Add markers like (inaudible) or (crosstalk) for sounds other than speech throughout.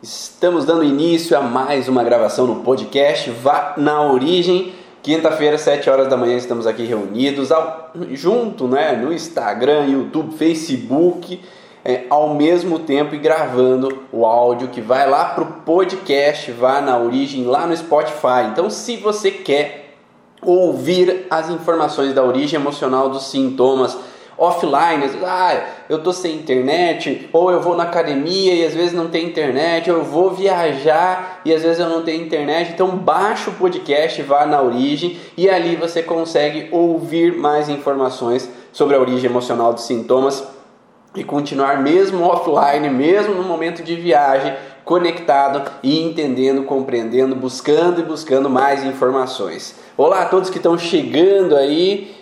Estamos dando início a mais uma gravação no podcast Vá na Origem. Quinta-feira, 7 horas da manhã, estamos aqui reunidos ao, junto né, no Instagram, YouTube, Facebook, é, ao mesmo tempo e gravando o áudio que vai lá para o podcast Vá na Origem, lá no Spotify. Então, se você quer ouvir as informações da origem emocional dos sintomas, offline, ah, eu tô sem internet, ou eu vou na academia e às vezes não tem internet, ou eu vou viajar e às vezes eu não tenho internet, então baixa o podcast, vá na origem e ali você consegue ouvir mais informações sobre a origem emocional dos sintomas e continuar mesmo offline, mesmo no momento de viagem, conectado e entendendo, compreendendo, buscando e buscando mais informações. Olá a todos que estão chegando aí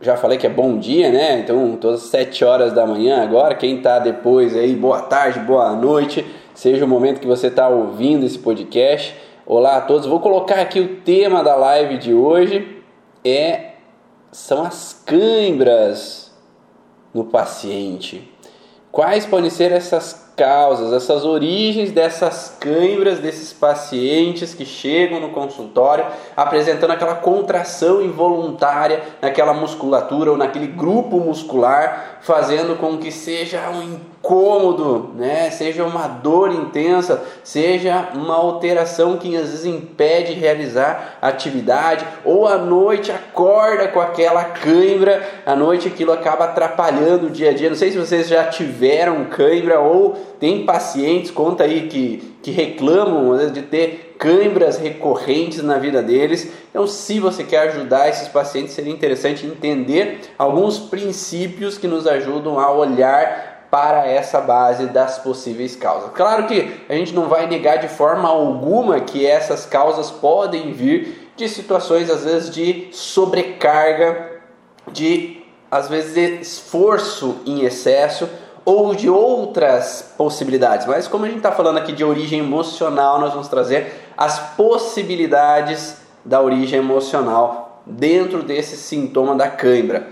já falei que é bom dia, né? Então, todas as 7 horas da manhã agora. Quem está depois aí, boa tarde, boa noite. Seja o momento que você está ouvindo esse podcast. Olá a todos. Vou colocar aqui o tema da live de hoje. É são as câimbras no paciente. Quais podem ser essas causas, essas origens dessas câimbras desses pacientes que chegam no consultório apresentando aquela contração involuntária naquela musculatura ou naquele grupo muscular, fazendo com que seja um incômodo, né? seja uma dor intensa, seja uma alteração que às vezes impede de realizar atividade, ou à noite acorda com aquela cãibra, à noite aquilo acaba atrapalhando o dia a dia. Não sei se vocês já tiveram cãibra ou tem pacientes, conta aí, que, que reclamam vezes, de ter câimbras recorrentes na vida deles. Então, se você quer ajudar esses pacientes, seria interessante entender alguns princípios que nos ajudam a olhar para essa base das possíveis causas. Claro que a gente não vai negar de forma alguma que essas causas podem vir de situações às vezes de sobrecarga, de às vezes esforço em excesso ou de outras possibilidades. Mas como a gente está falando aqui de origem emocional, nós vamos trazer as possibilidades da origem emocional dentro desse sintoma da cãibra.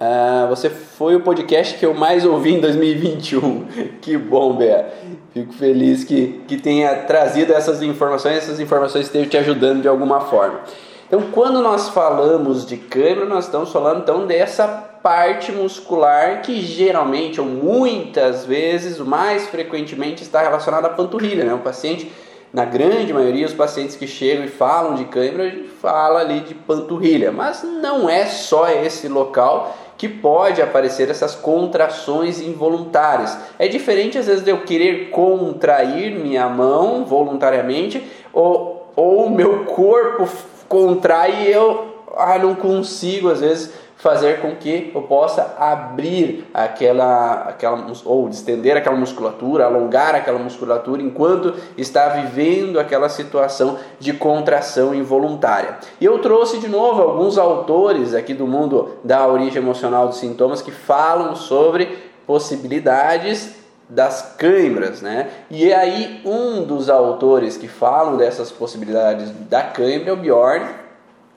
Ah, você foi o podcast que eu mais ouvi em 2021. (laughs) que bom, Bea. Fico feliz que, que tenha trazido essas informações, essas informações estejam te ajudando de alguma forma. Então, quando nós falamos de câimbra, nós estamos falando então dessa parte muscular que geralmente ou muitas vezes, mais frequentemente, está relacionada à panturrilha. Né? O paciente, na grande maioria, os pacientes que chegam e falam de câimbra, a gente fala ali de panturrilha, mas não é só esse local que pode aparecer essas contrações involuntárias. É diferente às vezes de eu querer contrair minha mão voluntariamente ou o meu corpo contrai e eu ah, não consigo às vezes fazer com que eu possa abrir aquela, aquela ou distender aquela musculatura, alongar aquela musculatura enquanto está vivendo aquela situação de contração involuntária. E eu trouxe de novo alguns autores aqui do mundo da origem emocional dos sintomas que falam sobre possibilidades das câimbras, né? E aí um dos autores que falam dessas possibilidades da câimbra é o Bjorn.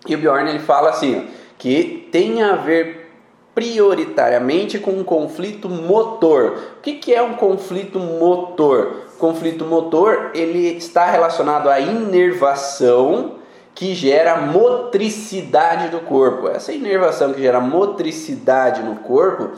E o Bjorn ele fala assim, ó, que tem a ver prioritariamente com um conflito motor. O que, que é um conflito motor? conflito motor ele está relacionado à inervação que gera motricidade do corpo. Essa inervação que gera motricidade no corpo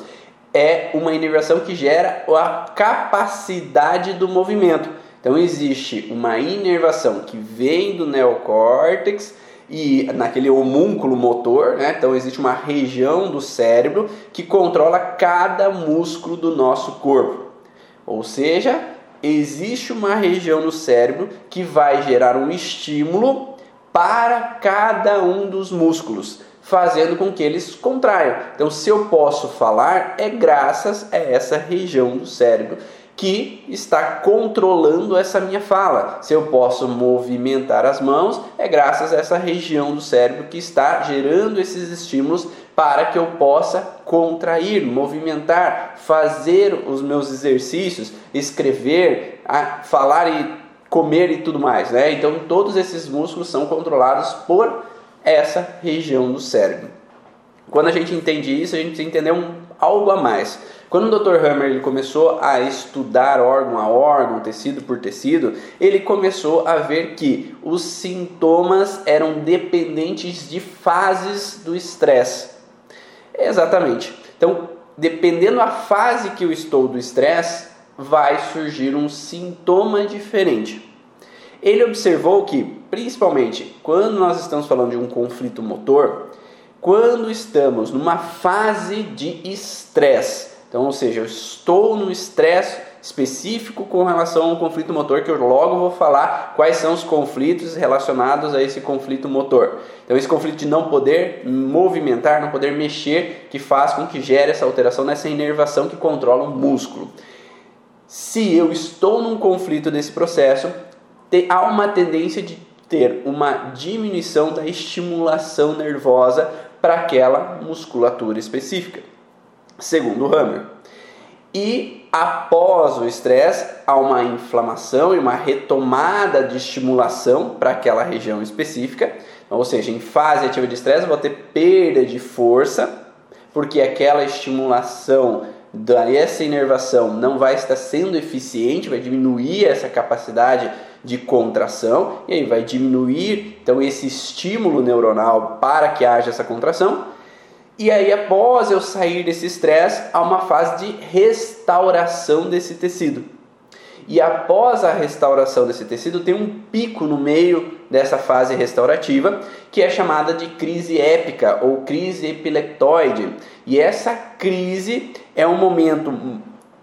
é uma inervação que gera a capacidade do movimento. Então existe uma inervação que vem do neocórtex e naquele homúnculo motor, né? Então existe uma região do cérebro que controla cada músculo do nosso corpo. Ou seja, existe uma região no cérebro que vai gerar um estímulo para cada um dos músculos, fazendo com que eles contraiam. Então, se eu posso falar, é graças a essa região do cérebro que está controlando essa minha fala. Se eu posso movimentar as mãos, é graças a essa região do cérebro que está gerando esses estímulos para que eu possa contrair, movimentar, fazer os meus exercícios, escrever, falar e comer e tudo mais, né? Então todos esses músculos são controlados por essa região do cérebro. Quando a gente entende isso, a gente entender um, algo a mais. Quando o Dr. Hammer ele começou a estudar órgão a órgão, tecido por tecido, ele começou a ver que os sintomas eram dependentes de fases do estresse. Exatamente. Então, dependendo da fase que eu estou do estresse, vai surgir um sintoma diferente. Ele observou que, principalmente quando nós estamos falando de um conflito motor, quando estamos numa fase de estresse, então, ou seja, eu estou no estresse específico com relação ao conflito motor, que eu logo vou falar quais são os conflitos relacionados a esse conflito motor. Então, esse conflito de não poder movimentar, não poder mexer, que faz com que gere essa alteração nessa inervação que controla o músculo. Se eu estou num conflito desse processo, há uma tendência de ter uma diminuição da estimulação nervosa para aquela musculatura específica, segundo Hammer. E após o estresse, há uma inflamação e uma retomada de estimulação para aquela região específica. Ou seja, em fase ativa de estresse, eu vou ter perda de força, porque aquela estimulação dessa inervação não vai estar sendo eficiente, vai diminuir essa capacidade de contração e aí vai diminuir então esse estímulo neuronal para que haja essa contração. E aí após eu sair desse estresse, há uma fase de restauração desse tecido. E após a restauração desse tecido, tem um pico no meio dessa fase restaurativa, que é chamada de crise épica ou crise epileptoide. E essa crise é um momento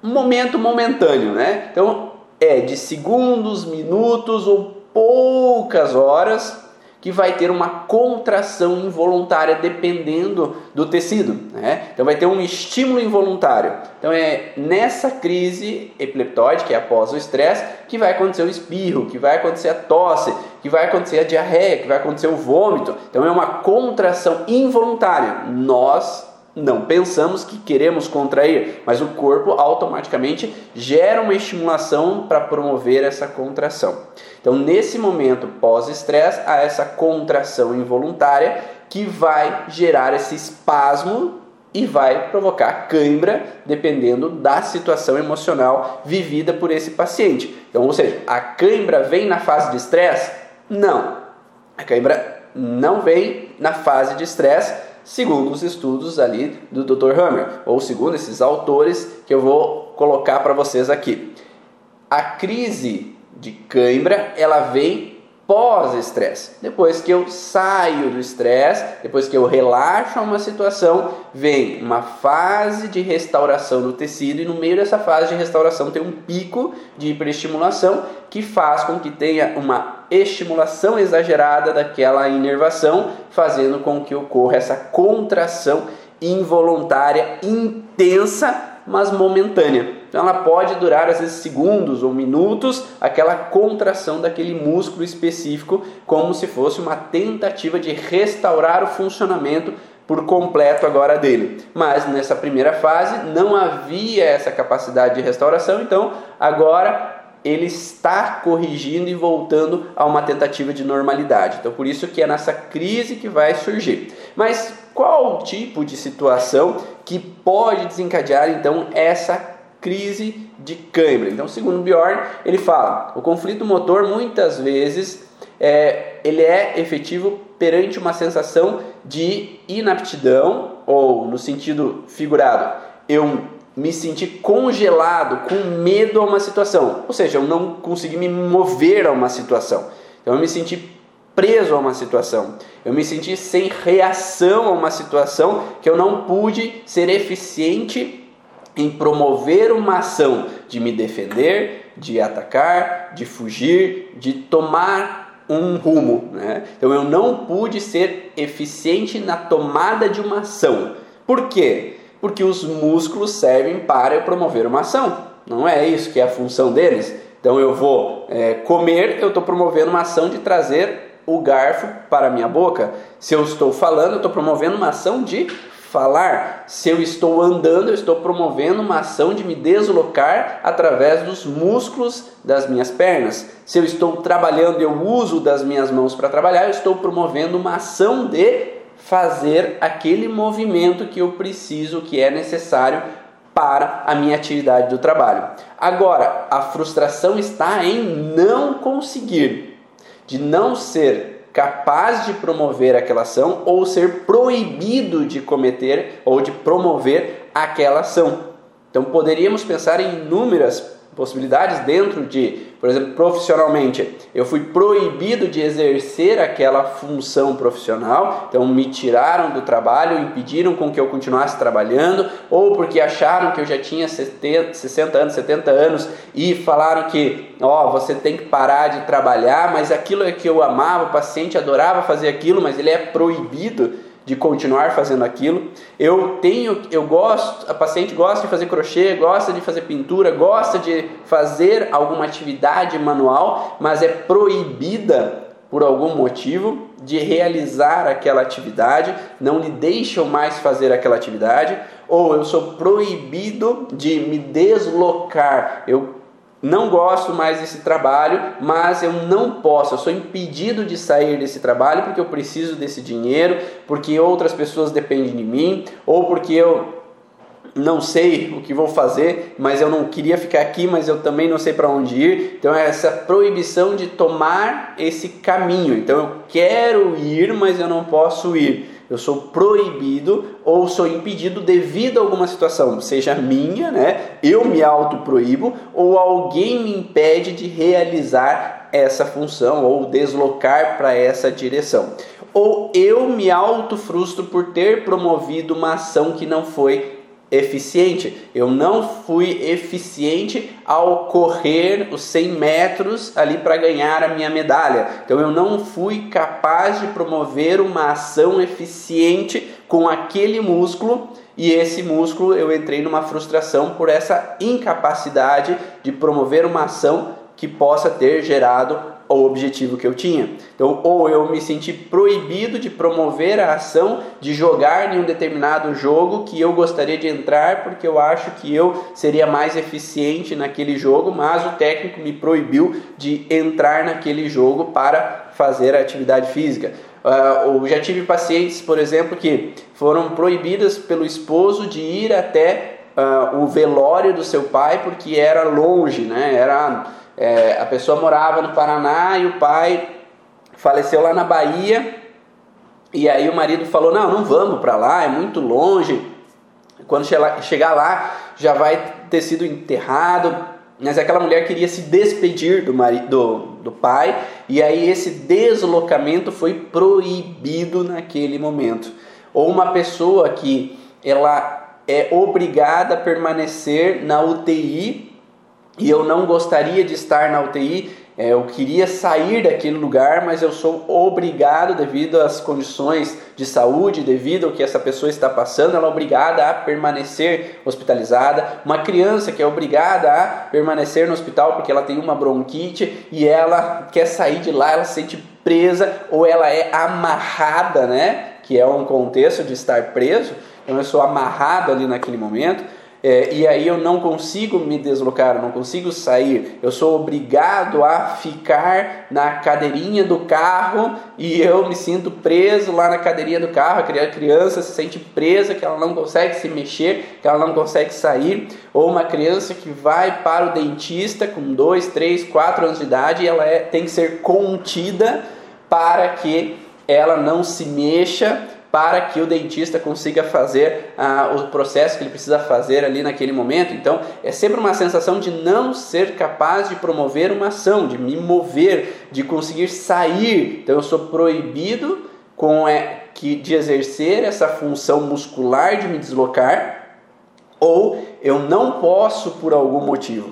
um momento momentâneo, né? Então, é de segundos, minutos ou poucas horas que vai ter uma contração involuntária dependendo do tecido. Né? Então vai ter um estímulo involuntário. Então é nessa crise epileptóide, que é após o estresse, que vai acontecer o espirro, que vai acontecer a tosse, que vai acontecer a diarreia, que vai acontecer o vômito. Então é uma contração involuntária. Nós não pensamos que queremos contrair, mas o corpo automaticamente gera uma estimulação para promover essa contração. Então, nesse momento pós-estresse, há essa contração involuntária que vai gerar esse espasmo e vai provocar cãibra, dependendo da situação emocional vivida por esse paciente. Então, ou seja, a cãibra vem na fase de estresse? Não. A cãibra não vem na fase de estresse segundo os estudos ali do Dr. Hammer, ou segundo esses autores que eu vou colocar para vocês aqui. A crise de cãibra, ela vem pós-estresse. Depois que eu saio do estresse, depois que eu relaxo uma situação, vem uma fase de restauração do tecido e no meio dessa fase de restauração tem um pico de hiperestimulação que faz com que tenha uma estimulação exagerada daquela inervação, fazendo com que ocorra essa contração involuntária intensa mas momentânea. Então ela pode durar às vezes segundos ou minutos, aquela contração daquele músculo específico, como se fosse uma tentativa de restaurar o funcionamento por completo agora dele. Mas nessa primeira fase não havia essa capacidade de restauração, então agora ele está corrigindo e voltando a uma tentativa de normalidade. Então, por isso que é nessa crise que vai surgir. Mas qual o tipo de situação que pode desencadear então essa crise de cãibra? Então, segundo Bjorn, ele fala: o conflito motor muitas vezes é, ele é efetivo perante uma sensação de inaptidão ou no sentido figurado, eu me senti congelado, com medo a uma situação. Ou seja, eu não consegui me mover a uma situação. Então eu me senti preso a uma situação. Eu me senti sem reação a uma situação que eu não pude ser eficiente em promover uma ação de me defender, de atacar, de fugir, de tomar um rumo. Né? Então eu não pude ser eficiente na tomada de uma ação. Por quê? Porque os músculos servem para promover uma ação. Não é isso que é a função deles? Então eu vou é, comer, eu estou promovendo uma ação de trazer o garfo para a minha boca. Se eu estou falando, eu estou promovendo uma ação de falar. Se eu estou andando, eu estou promovendo uma ação de me deslocar através dos músculos das minhas pernas. Se eu estou trabalhando eu uso das minhas mãos para trabalhar, eu estou promovendo uma ação de fazer aquele movimento que eu preciso, que é necessário para a minha atividade do trabalho. Agora, a frustração está em não conseguir, de não ser capaz de promover aquela ação ou ser proibido de cometer ou de promover aquela ação. Então poderíamos pensar em inúmeras possibilidades dentro de, por exemplo, profissionalmente, eu fui proibido de exercer aquela função profissional, então me tiraram do trabalho, impediram com que eu continuasse trabalhando, ou porque acharam que eu já tinha 70, 60 anos, 70 anos e falaram que, ó, oh, você tem que parar de trabalhar, mas aquilo é que eu amava, o paciente adorava fazer aquilo, mas ele é proibido de continuar fazendo aquilo. Eu tenho, eu gosto, a paciente gosta de fazer crochê, gosta de fazer pintura, gosta de fazer alguma atividade manual, mas é proibida por algum motivo de realizar aquela atividade, não lhe deixam mais fazer aquela atividade, ou eu sou proibido de me deslocar. Eu não gosto mais desse trabalho, mas eu não posso, eu sou impedido de sair desse trabalho porque eu preciso desse dinheiro, porque outras pessoas dependem de mim, ou porque eu não sei o que vou fazer, mas eu não queria ficar aqui, mas eu também não sei para onde ir. Então é essa proibição de tomar esse caminho. Então eu quero ir, mas eu não posso ir eu sou proibido ou sou impedido devido a alguma situação, seja minha, né? Eu me autoproíbo ou alguém me impede de realizar essa função ou deslocar para essa direção. Ou eu me autofrustro por ter promovido uma ação que não foi eficiente. Eu não fui eficiente ao correr os 100 metros ali para ganhar a minha medalha. Então eu não fui capaz de promover uma ação eficiente com aquele músculo e esse músculo eu entrei numa frustração por essa incapacidade de promover uma ação que possa ter gerado o objetivo que eu tinha. Então, ou eu me senti proibido de promover a ação de jogar em um determinado jogo que eu gostaria de entrar porque eu acho que eu seria mais eficiente naquele jogo, mas o técnico me proibiu de entrar naquele jogo para fazer a atividade física. Uh, já tive pacientes, por exemplo, que foram proibidas pelo esposo de ir até uh, o velório do seu pai porque era longe, né? Era é, a pessoa morava no Paraná e o pai faleceu lá na Bahia. E aí o marido falou: Não, não vamos para lá, é muito longe. Quando chegar lá, já vai ter sido enterrado. Mas aquela mulher queria se despedir do, marido, do, do pai, e aí esse deslocamento foi proibido naquele momento. Ou uma pessoa que ela é obrigada a permanecer na UTI e eu não gostaria de estar na UTI, é, eu queria sair daquele lugar, mas eu sou obrigado, devido às condições de saúde, devido ao que essa pessoa está passando, ela é obrigada a permanecer hospitalizada. Uma criança que é obrigada a permanecer no hospital porque ela tem uma bronquite e ela quer sair de lá, ela se sente presa ou ela é amarrada, né? Que é um contexto de estar preso. Então eu sou amarrado ali naquele momento é, e aí eu não consigo me deslocar, eu não consigo sair, eu sou obrigado a ficar na cadeirinha do carro e eu me sinto preso lá na cadeirinha do carro. A criança se sente presa, que ela não consegue se mexer, que ela não consegue sair, ou uma criança que vai para o dentista com 2, 3, 4 anos de idade e ela é, tem que ser contida para que ela não se mexa para que o dentista consiga fazer ah, o processo que ele precisa fazer ali naquele momento. Então, é sempre uma sensação de não ser capaz de promover uma ação, de me mover, de conseguir sair. Então, eu sou proibido com é, que, de exercer essa função muscular de me deslocar, ou eu não posso por algum motivo.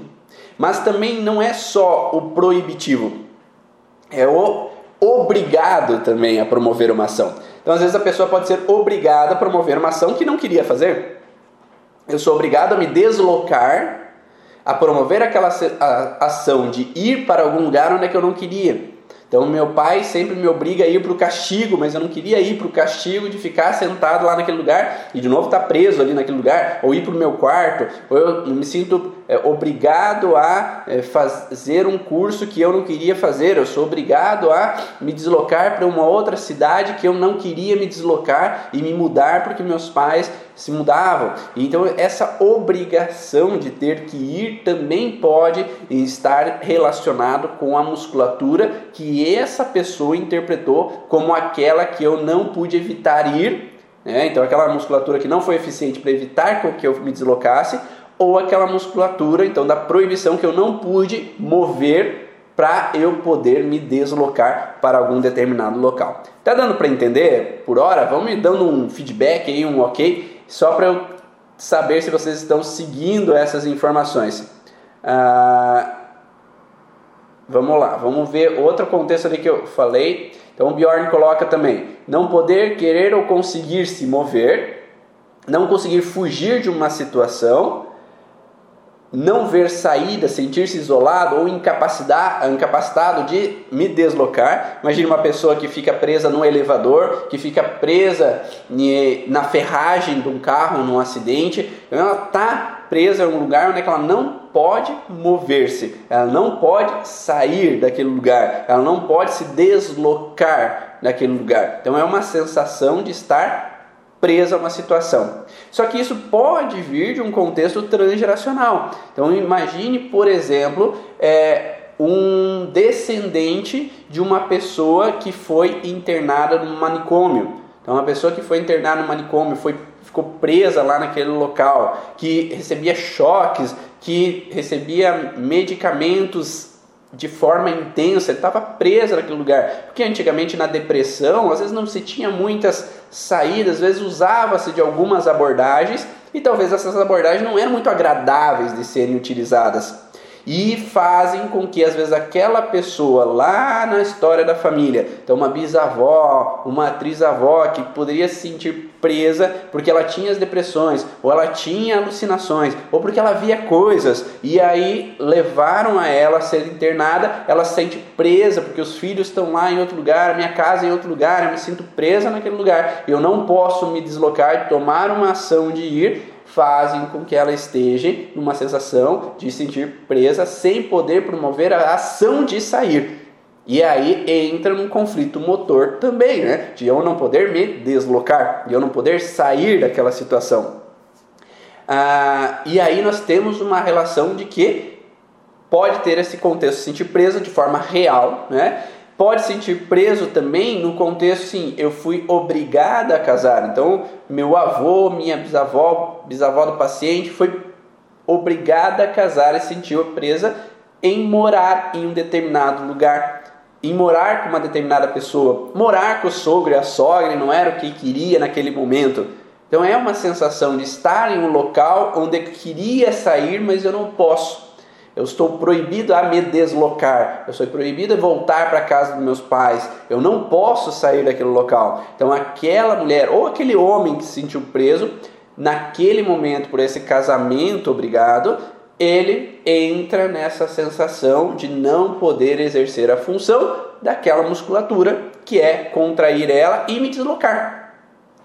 Mas também não é só o proibitivo, é o obrigado também a promover uma ação. Então, às vezes, a pessoa pode ser obrigada a promover uma ação que não queria fazer. Eu sou obrigado a me deslocar, a promover aquela ação de ir para algum lugar onde é que eu não queria. Então meu pai sempre me obriga a ir para o castigo, mas eu não queria ir para o castigo de ficar sentado lá naquele lugar e de novo estar tá preso ali naquele lugar, ou ir para o meu quarto, ou eu me sinto é, obrigado a é, fazer um curso que eu não queria fazer, eu sou obrigado a me deslocar para uma outra cidade que eu não queria me deslocar e me mudar porque meus pais se mudavam. Então essa obrigação de ter que ir também pode estar relacionado com a musculatura que essa pessoa interpretou como aquela que eu não pude evitar ir. Né? Então aquela musculatura que não foi eficiente para evitar que eu me deslocasse, ou aquela musculatura então da proibição que eu não pude mover para eu poder me deslocar para algum determinado local. Tá dando para entender por hora? Vamos me dando um feedback aí, um ok só para eu saber se vocês estão seguindo essas informações. Ah, vamos lá, vamos ver outro contexto ali que eu falei. Então o Bjorn coloca também: não poder, querer ou conseguir se mover, não conseguir fugir de uma situação, não ver saída, sentir-se isolado ou incapacitado de me deslocar. Imagine uma pessoa que fica presa no elevador, que fica presa na ferragem de um carro num acidente. Ela está presa em um lugar onde ela não pode mover-se, ela não pode sair daquele lugar, ela não pode se deslocar daquele lugar. Então é uma sensação de estar presa a uma situação. Só que isso pode vir de um contexto transgeracional. Então imagine, por exemplo, é, um descendente de uma pessoa que foi internada no manicômio. Então uma pessoa que foi internada no manicômio, foi, ficou presa lá naquele local, que recebia choques, que recebia medicamentos de forma intensa, estava preso naquele lugar. Porque antigamente na depressão, às vezes não se tinha muitas saídas, às vezes usava-se de algumas abordagens e talvez essas abordagens não eram muito agradáveis de serem utilizadas e fazem com que às vezes aquela pessoa lá na história da família, então uma bisavó, uma trisavó que poderia se sentir presa porque ela tinha as depressões, ou ela tinha alucinações, ou porque ela via coisas e aí levaram a ela a ser internada, ela se sente presa porque os filhos estão lá em outro lugar, a minha casa é em outro lugar, eu me sinto presa naquele lugar, eu não posso me deslocar tomar uma ação de ir fazem com que ela esteja numa sensação de sentir presa sem poder promover a ação de sair. E aí entra num conflito motor também, né? De eu não poder me deslocar, de eu não poder sair daquela situação. Ah, e aí nós temos uma relação de que pode ter esse contexto sentir presa de forma real, né? Pode sentir preso também no contexto sim, eu fui obrigada a casar. Então, meu avô, minha bisavó, bisavó do paciente foi obrigada a casar e sentiu presa em morar em um determinado lugar, em morar com uma determinada pessoa. Morar com o sogro e a sogra não era o que queria naquele momento. Então é uma sensação de estar em um local onde eu queria sair, mas eu não posso. Eu estou proibido a me deslocar. Eu sou proibido a voltar para a casa dos meus pais. Eu não posso sair daquele local. Então, aquela mulher ou aquele homem que se sentiu preso, naquele momento, por esse casamento obrigado, ele entra nessa sensação de não poder exercer a função daquela musculatura, que é contrair ela e me deslocar.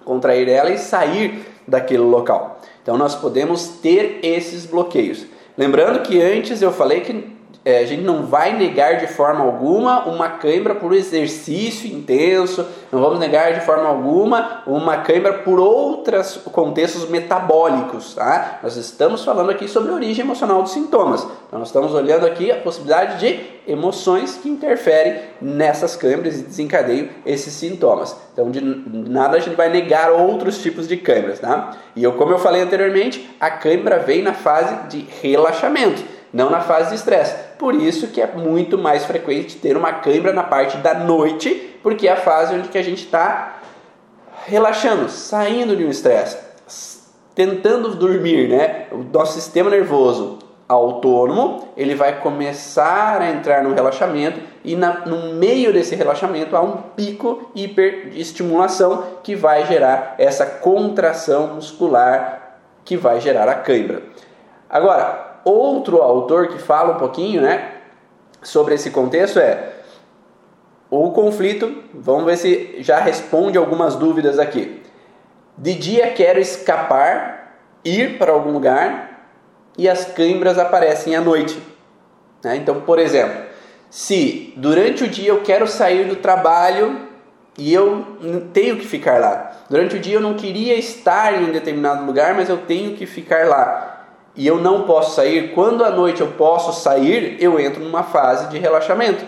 Contrair ela e sair daquele local. Então, nós podemos ter esses bloqueios. Lembrando que antes eu falei que é, a gente não vai negar de forma alguma uma cãibra por exercício intenso, não vamos negar de forma alguma uma cãibra por outros contextos metabólicos. Tá? Nós estamos falando aqui sobre a origem emocional dos sintomas. Então, nós estamos olhando aqui a possibilidade de emoções que interferem nessas câimbras e desencadeiam esses sintomas. Então, de nada a gente vai negar outros tipos de câimbras. Tá? E eu, como eu falei anteriormente, a cãibra vem na fase de relaxamento não na fase de estresse. Por isso que é muito mais frequente ter uma cãibra na parte da noite, porque é a fase onde que a gente está relaxando, saindo de um estresse, tentando dormir, né? O nosso sistema nervoso autônomo, ele vai começar a entrar no relaxamento e na, no meio desse relaxamento há um pico hiperestimulação que vai gerar essa contração muscular que vai gerar a cãibra. Agora, outro autor que fala um pouquinho né, sobre esse contexto é O conflito, vamos ver se já responde algumas dúvidas aqui. De dia quero escapar, ir para algum lugar e as câimbras aparecem à noite. Né? Então, por exemplo, se durante o dia eu quero sair do trabalho e eu tenho que ficar lá. Durante o dia eu não queria estar em um determinado lugar, mas eu tenho que ficar lá. E eu não posso sair. Quando à noite eu posso sair, eu entro numa fase de relaxamento.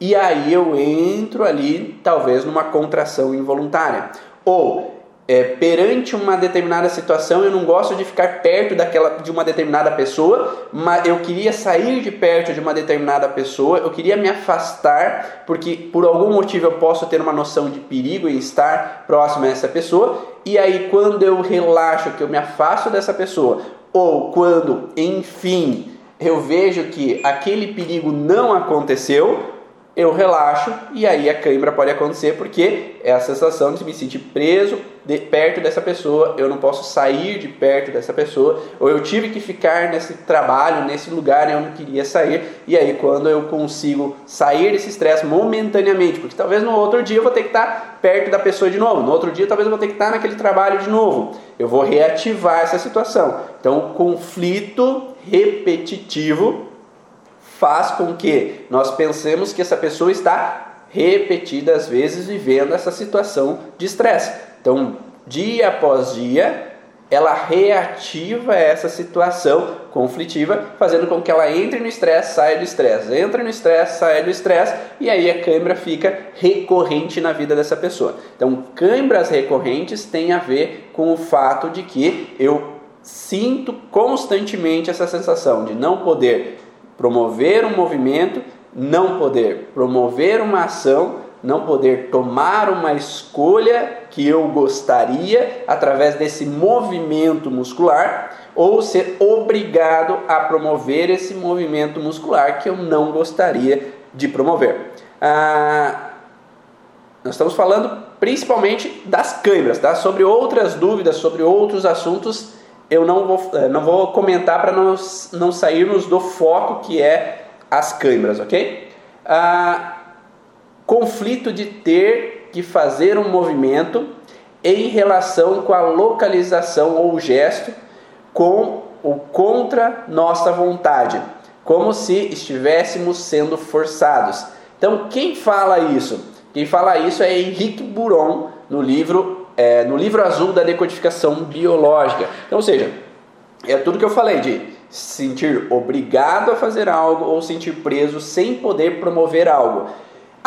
E aí eu entro ali, talvez, numa contração involuntária. Ou é, perante uma determinada situação, eu não gosto de ficar perto daquela de uma determinada pessoa, mas eu queria sair de perto de uma determinada pessoa, eu queria me afastar, porque por algum motivo eu posso ter uma noção de perigo em estar próximo a essa pessoa, e aí quando eu relaxo, que eu me afasto dessa pessoa, ou quando, enfim, eu vejo que aquele perigo não aconteceu, eu relaxo e aí a cãibra pode acontecer porque é a sensação de me sentir preso de, perto dessa pessoa, eu não posso sair de perto dessa pessoa, ou eu tive que ficar nesse trabalho, nesse lugar, e eu não queria sair, e aí quando eu consigo sair desse estresse momentaneamente, porque talvez no outro dia eu vou ter que estar perto da pessoa de novo, no outro dia talvez eu vou ter que estar naquele trabalho de novo, eu vou reativar essa situação. Então, conflito repetitivo faz com que nós pensemos que essa pessoa está repetidas vezes vivendo essa situação de estresse. Então, dia após dia, ela reativa essa situação conflitiva, fazendo com que ela entre no estresse, saia do estresse, entre no estresse, saia do estresse, e aí a câimbra fica recorrente na vida dessa pessoa. Então, câimbras recorrentes têm a ver com o fato de que eu sinto constantemente essa sensação de não poder promover um movimento, não poder promover uma ação, não poder tomar uma escolha que eu gostaria através desse movimento muscular ou ser obrigado a promover esse movimento muscular que eu não gostaria de promover. Ah, nós estamos falando principalmente das câimbras, tá? Sobre outras dúvidas, sobre outros assuntos, eu não vou, eh, não vou comentar para não, não sairmos do foco que é as câimbras, ok? Ah, conflito de ter que fazer um movimento em relação com a localização ou gesto com ou contra nossa vontade, como se estivéssemos sendo forçados. Então, quem fala isso? Quem fala isso é Henrique Buron no livro é, no livro azul da decodificação biológica. Então, ou seja, é tudo que eu falei de sentir obrigado a fazer algo ou sentir preso sem poder promover algo.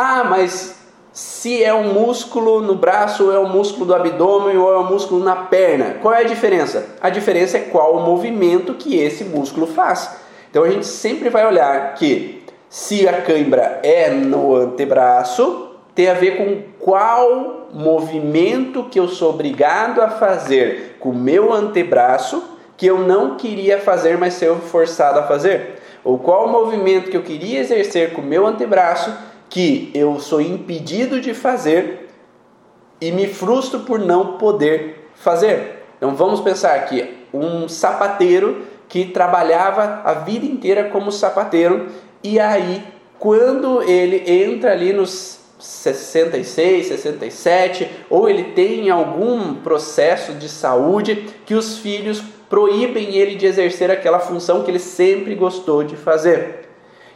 Ah, mas se é um músculo no braço, ou é um músculo do abdômen, ou é um músculo na perna, qual é a diferença? A diferença é qual o movimento que esse músculo faz. Então a gente sempre vai olhar que se a cãibra é no antebraço, tem a ver com qual movimento que eu sou obrigado a fazer com o meu antebraço que eu não queria fazer, mas ser forçado a fazer. Ou qual movimento que eu queria exercer com o meu antebraço que eu sou impedido de fazer e me frustro por não poder fazer. Então vamos pensar que um sapateiro que trabalhava a vida inteira como sapateiro e aí quando ele entra ali nos 66, 67, ou ele tem algum processo de saúde que os filhos proíbem ele de exercer aquela função que ele sempre gostou de fazer.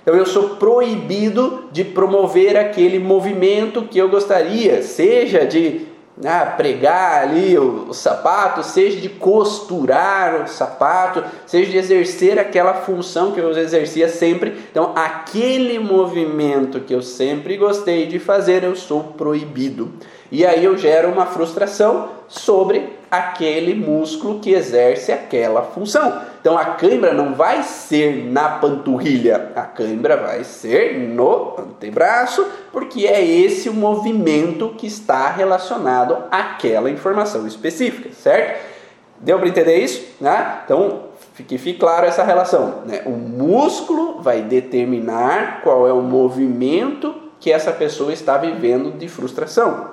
Então eu sou proibido de promover aquele movimento que eu gostaria, seja de ah, pregar ali o, o, sapato, seja de costurar o sapato, seja de exercer aquela função que eu exercia sempre. Então, aquele movimento que eu sempre gostei de fazer, eu sou proibido. E aí eu gero uma frustração sobre aquele músculo que exerce aquela função. Então a cãibra não vai ser na panturrilha, a cãibra vai ser no antebraço, porque é esse o movimento que está relacionado àquela informação específica, certo? Deu para entender isso? Né? Então que fique claro essa relação. Né? O músculo vai determinar qual é o movimento que essa pessoa está vivendo de frustração.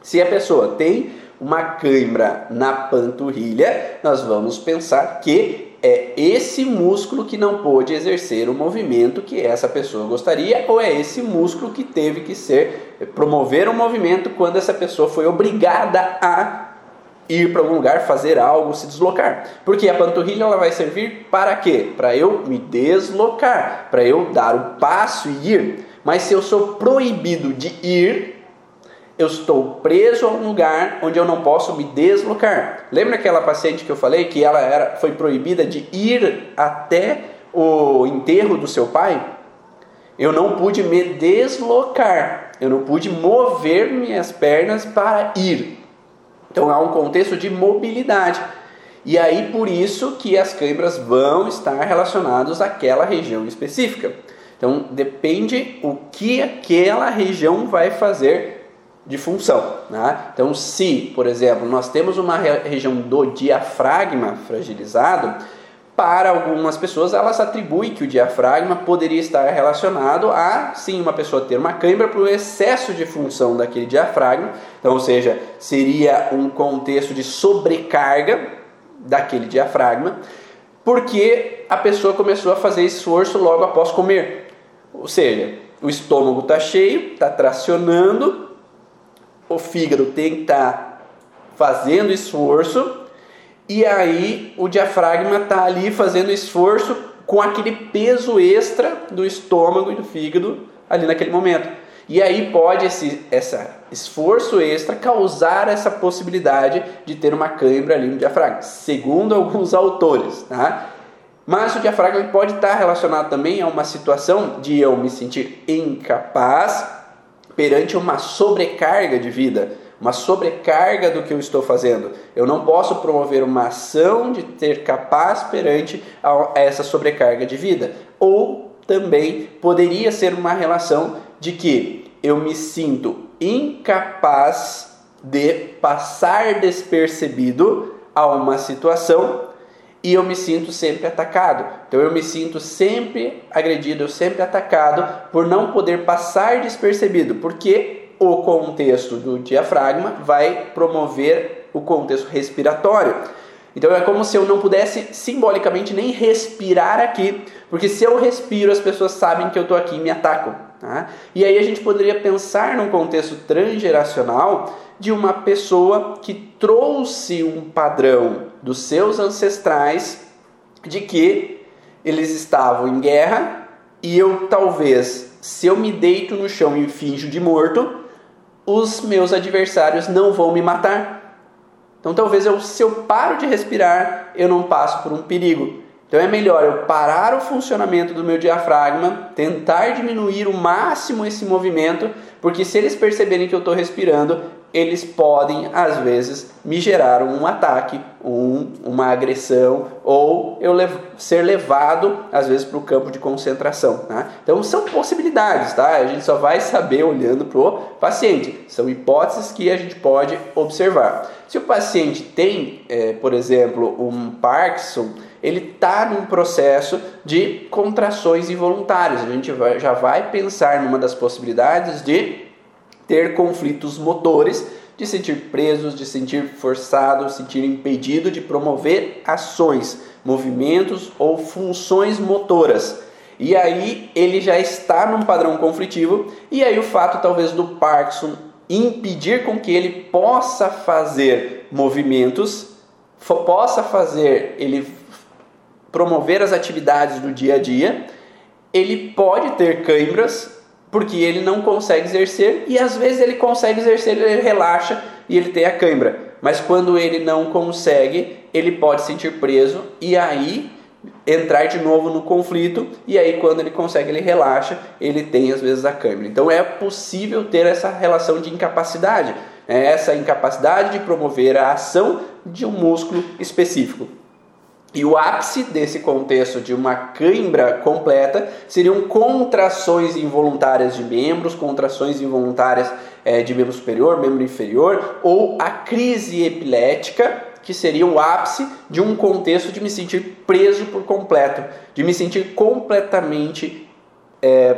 Se a pessoa tem uma cãibra na panturrilha, nós vamos pensar que é esse músculo que não pôde exercer o movimento que essa pessoa gostaria, ou é esse músculo que teve que ser promover um movimento quando essa pessoa foi obrigada a ir para algum lugar, fazer algo, se deslocar. Porque a panturrilha ela vai servir para quê? Para eu me deslocar, para eu dar o passo e ir. Mas se eu sou proibido de ir, eu estou preso a um lugar onde eu não posso me deslocar. Lembra aquela paciente que eu falei que ela era, foi proibida de ir até o enterro do seu pai? Eu não pude me deslocar, eu não pude mover minhas pernas para ir. Então há um contexto de mobilidade. E aí por isso que as câimbras vão estar relacionadas àquela região específica. Então depende o que aquela região vai fazer de função. Né? Então, se, por exemplo, nós temos uma região do diafragma fragilizado, para algumas pessoas elas atribuem que o diafragma poderia estar relacionado a, sim, uma pessoa ter uma cãibra por excesso de função daquele diafragma, então, ou seja, seria um contexto de sobrecarga daquele diafragma, porque a pessoa começou a fazer esforço logo após comer. Ou seja, o estômago está cheio, está tracionando, o fígado tem que estar tá fazendo esforço e aí o diafragma está ali fazendo esforço com aquele peso extra do estômago e do fígado ali naquele momento. E aí pode esse essa esforço extra causar essa possibilidade de ter uma cãibra ali no diafragma, segundo alguns autores, tá? Mas o diafragma pode estar relacionado também a uma situação de eu me sentir incapaz perante uma sobrecarga de vida, uma sobrecarga do que eu estou fazendo. Eu não posso promover uma ação de ter capaz perante a essa sobrecarga de vida. Ou também poderia ser uma relação de que eu me sinto incapaz de passar despercebido a uma situação e eu me sinto sempre atacado. Então eu me sinto sempre agredido, eu sempre atacado por não poder passar despercebido, porque o contexto do diafragma vai promover o contexto respiratório. Então é como se eu não pudesse simbolicamente nem respirar aqui, porque se eu respiro, as pessoas sabem que eu estou aqui e me atacam. Tá? E aí a gente poderia pensar num contexto transgeracional de uma pessoa que trouxe um padrão dos seus ancestrais de que eles estavam em guerra e eu talvez, se eu me deito no chão e finjo de morto, os meus adversários não vão me matar. Então talvez eu, se eu paro de respirar, eu não passo por um perigo. Então é melhor eu parar o funcionamento do meu diafragma, tentar diminuir o máximo esse movimento, porque se eles perceberem que eu estou respirando, eles podem às vezes me gerar um ataque, um, uma agressão ou eu ser levado às vezes para o campo de concentração. Tá? Então são possibilidades, tá? A gente só vai saber olhando para o paciente. São hipóteses que a gente pode observar. Se o paciente tem, é, por exemplo, um Parkinson, ele está num processo de contrações involuntárias. A gente vai, já vai pensar numa das possibilidades de ter conflitos motores, de sentir presos, de sentir forçado, sentir impedido de promover ações, movimentos ou funções motoras. E aí ele já está num padrão conflitivo, e aí o fato talvez do Parkinson impedir com que ele possa fazer movimentos, possa fazer ele promover as atividades do dia a dia, ele pode ter câimbras porque ele não consegue exercer e às vezes ele consegue exercer, ele relaxa e ele tem a cãibra. Mas quando ele não consegue, ele pode sentir preso e aí entrar de novo no conflito e aí quando ele consegue, ele relaxa, ele tem às vezes a cãibra. Então é possível ter essa relação de incapacidade, né? essa incapacidade de promover a ação de um músculo específico. E o ápice desse contexto de uma cãibra completa seriam contrações involuntárias de membros, contrações involuntárias é, de membro superior, membro inferior, ou a crise epilética, que seria o ápice de um contexto de me sentir preso por completo, de me sentir completamente é,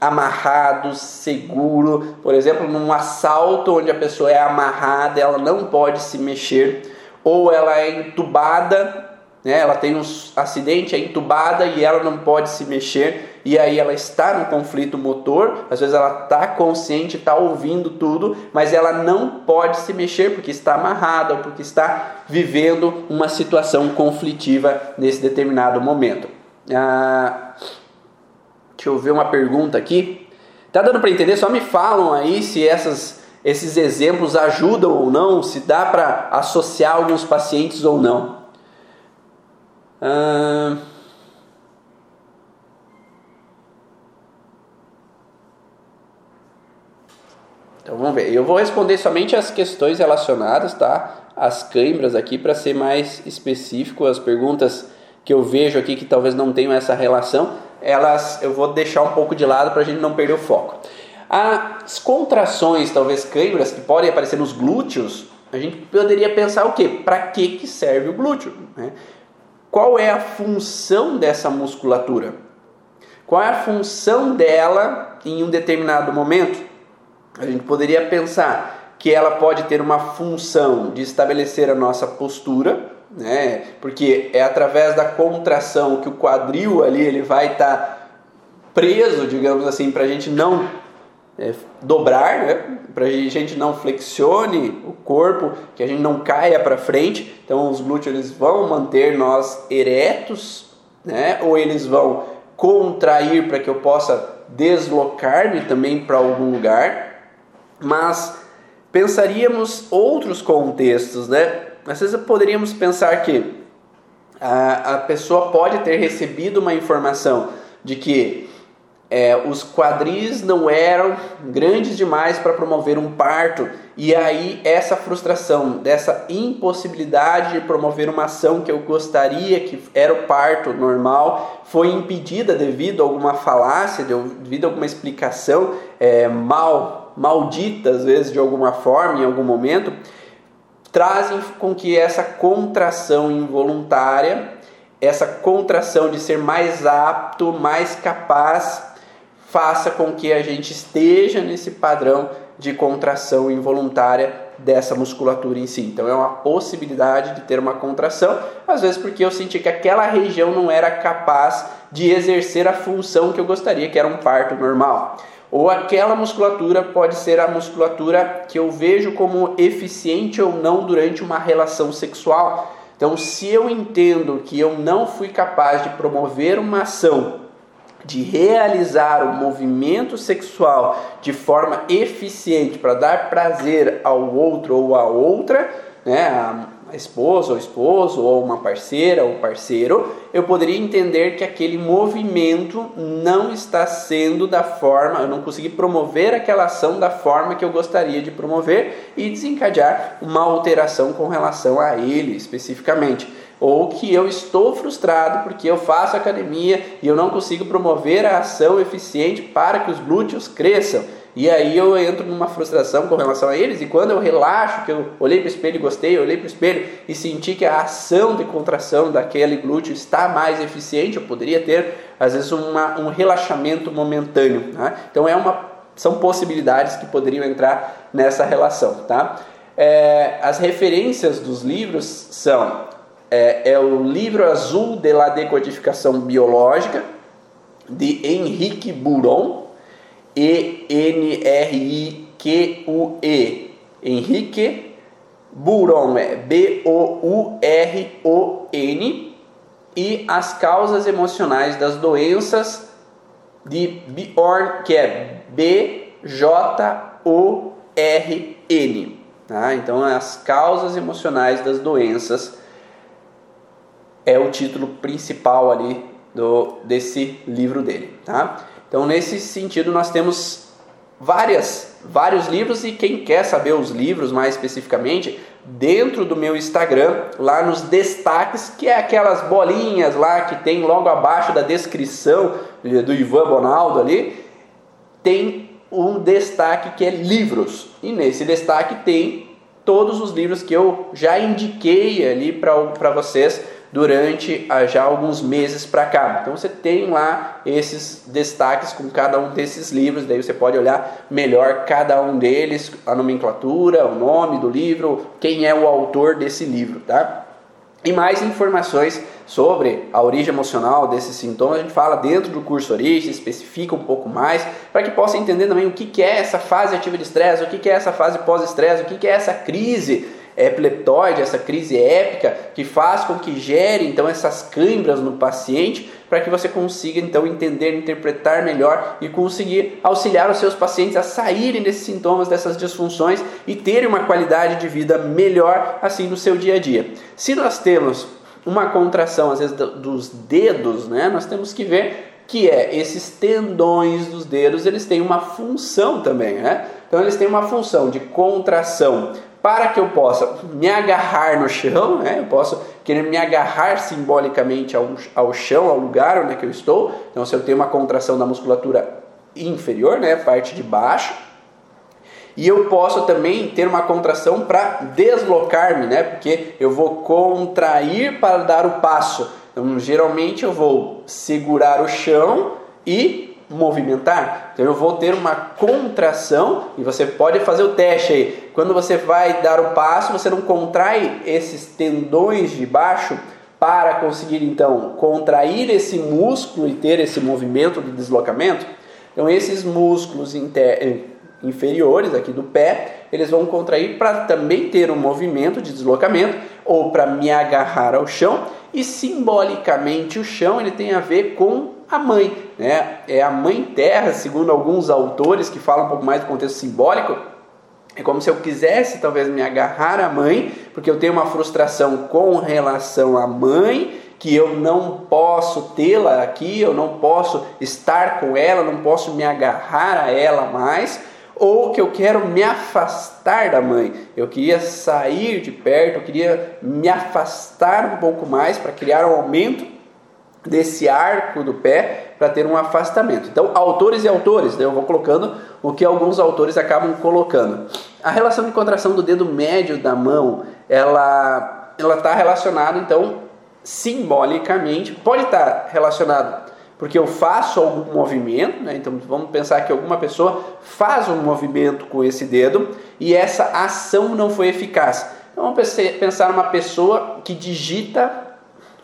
amarrado, seguro. Por exemplo, num assalto onde a pessoa é amarrada, ela não pode se mexer, ou ela é entubada né? ela tem um acidente, é entubada e ela não pode se mexer, e aí ela está no conflito motor, às vezes ela está consciente, está ouvindo tudo, mas ela não pode se mexer porque está amarrada ou porque está vivendo uma situação conflitiva nesse determinado momento. Ah, deixa eu ver uma pergunta aqui. Tá dando para entender? Só me falam aí se essas, esses exemplos ajudam ou não, se dá para associar alguns pacientes ou não. Então vamos ver. Eu vou responder somente as questões relacionadas, tá? As câimbras aqui para ser mais específico, as perguntas que eu vejo aqui que talvez não tenham essa relação, elas eu vou deixar um pouco de lado para a gente não perder o foco. As contrações, talvez câimbras que podem aparecer nos glúteos, a gente poderia pensar o quê? Para que, que serve o glúteo? Né? Qual é a função dessa musculatura? Qual é a função dela em um determinado momento? A gente poderia pensar que ela pode ter uma função de estabelecer a nossa postura, né? Porque é através da contração que o quadril ali ele vai estar tá preso, digamos assim, para a gente não é, dobrar, né? para a gente não flexione o corpo, que a gente não caia para frente. Então os glúteos eles vão manter nós eretos, né? ou eles vão contrair para que eu possa deslocar-me também para algum lugar. Mas pensaríamos outros contextos, né? Às vezes poderíamos pensar que a, a pessoa pode ter recebido uma informação de que é, os quadris não eram grandes demais para promover um parto, e aí essa frustração, dessa impossibilidade de promover uma ação que eu gostaria que era o parto normal, foi impedida devido a alguma falácia, devido a alguma explicação é, mal, maldita às vezes de alguma forma, em algum momento, trazem com que essa contração involuntária, essa contração de ser mais apto, mais capaz, faça com que a gente esteja nesse padrão de contração involuntária dessa musculatura em si. Então é uma possibilidade de ter uma contração, às vezes porque eu senti que aquela região não era capaz de exercer a função que eu gostaria, que era um parto normal. Ou aquela musculatura pode ser a musculatura que eu vejo como eficiente ou não durante uma relação sexual. Então, se eu entendo que eu não fui capaz de promover uma ação de realizar o movimento sexual de forma eficiente para dar prazer ao outro ou à outra, né, a esposa ou esposo, ou uma parceira ou parceiro, eu poderia entender que aquele movimento não está sendo da forma, eu não consegui promover aquela ação da forma que eu gostaria de promover e desencadear uma alteração com relação a ele especificamente ou que eu estou frustrado porque eu faço academia e eu não consigo promover a ação eficiente para que os glúteos cresçam. E aí eu entro numa frustração com relação a eles, e quando eu relaxo, que eu olhei para o espelho e gostei, eu olhei para o espelho e senti que a ação de contração daquele glúteo está mais eficiente, eu poderia ter, às vezes, uma, um relaxamento momentâneo. Né? Então é uma, são possibilidades que poderiam entrar nessa relação. Tá? É, as referências dos livros são é, é o livro azul de la decodificação biológica de Henrique Buron, E-N-R-I-Q-U-E, Henrique Buron, é B-O-U-R-O-N, e as causas emocionais das doenças de Bjorn, que é B-J-O-R-N. Tá? Então, as causas emocionais das doenças é o título principal ali do, desse livro dele, tá? Então, nesse sentido, nós temos várias, vários livros e quem quer saber os livros mais especificamente, dentro do meu Instagram, lá nos destaques, que é aquelas bolinhas lá que tem logo abaixo da descrição do Ivan Bonaldo ali, tem um destaque que é livros. E nesse destaque tem todos os livros que eu já indiquei ali para vocês durante ah, já alguns meses para cá. Então você tem lá esses destaques com cada um desses livros, daí você pode olhar melhor cada um deles, a nomenclatura, o nome do livro, quem é o autor desse livro, tá? E mais informações sobre a origem emocional desses sintomas, a gente fala dentro do curso Origem, especifica um pouco mais, para que possa entender também o que é essa fase ativa de estresse, o que é essa fase pós-estresse, o que é essa crise epileptoide, essa crise épica, que faz com que gere então essas câimbras no paciente, para que você consiga então entender, interpretar melhor e conseguir auxiliar os seus pacientes a saírem desses sintomas, dessas disfunções e terem uma qualidade de vida melhor assim no seu dia a dia. Se nós temos uma contração às vezes dos dedos, né, nós temos que ver que é esses tendões dos dedos, eles têm uma função também, né? Então eles têm uma função de contração para que eu possa me agarrar no chão, né? eu posso querer me agarrar simbolicamente ao, ao chão, ao lugar onde é que eu estou. Então, se eu tenho uma contração da musculatura inferior, né? parte de baixo, e eu posso também ter uma contração para deslocar-me, né? porque eu vou contrair para dar o passo. Então, geralmente eu vou segurar o chão e movimentar. Então eu vou ter uma contração e você pode fazer o teste aí. Quando você vai dar o passo, você não contrai esses tendões de baixo para conseguir então contrair esse músculo e ter esse movimento de deslocamento. Então esses músculos eh, inferiores aqui do pé, eles vão contrair para também ter um movimento de deslocamento ou para me agarrar ao chão e simbolicamente o chão ele tem a ver com a mãe, né? É a mãe terra, segundo alguns autores que falam um pouco mais do contexto simbólico. É como se eu quisesse talvez me agarrar à mãe, porque eu tenho uma frustração com relação à mãe, que eu não posso tê-la aqui, eu não posso estar com ela, não posso me agarrar a ela mais, ou que eu quero me afastar da mãe. Eu queria sair de perto, eu queria me afastar um pouco mais para criar um aumento desse arco do pé para ter um afastamento. Então, autores e autores, né? eu vou colocando o que alguns autores acabam colocando. A relação de contração do dedo médio da mão, ela ela está relacionada então simbolicamente, pode estar tá relacionado porque eu faço algum movimento, né? então vamos pensar que alguma pessoa faz um movimento com esse dedo e essa ação não foi eficaz. Então vamos pensar numa pessoa que digita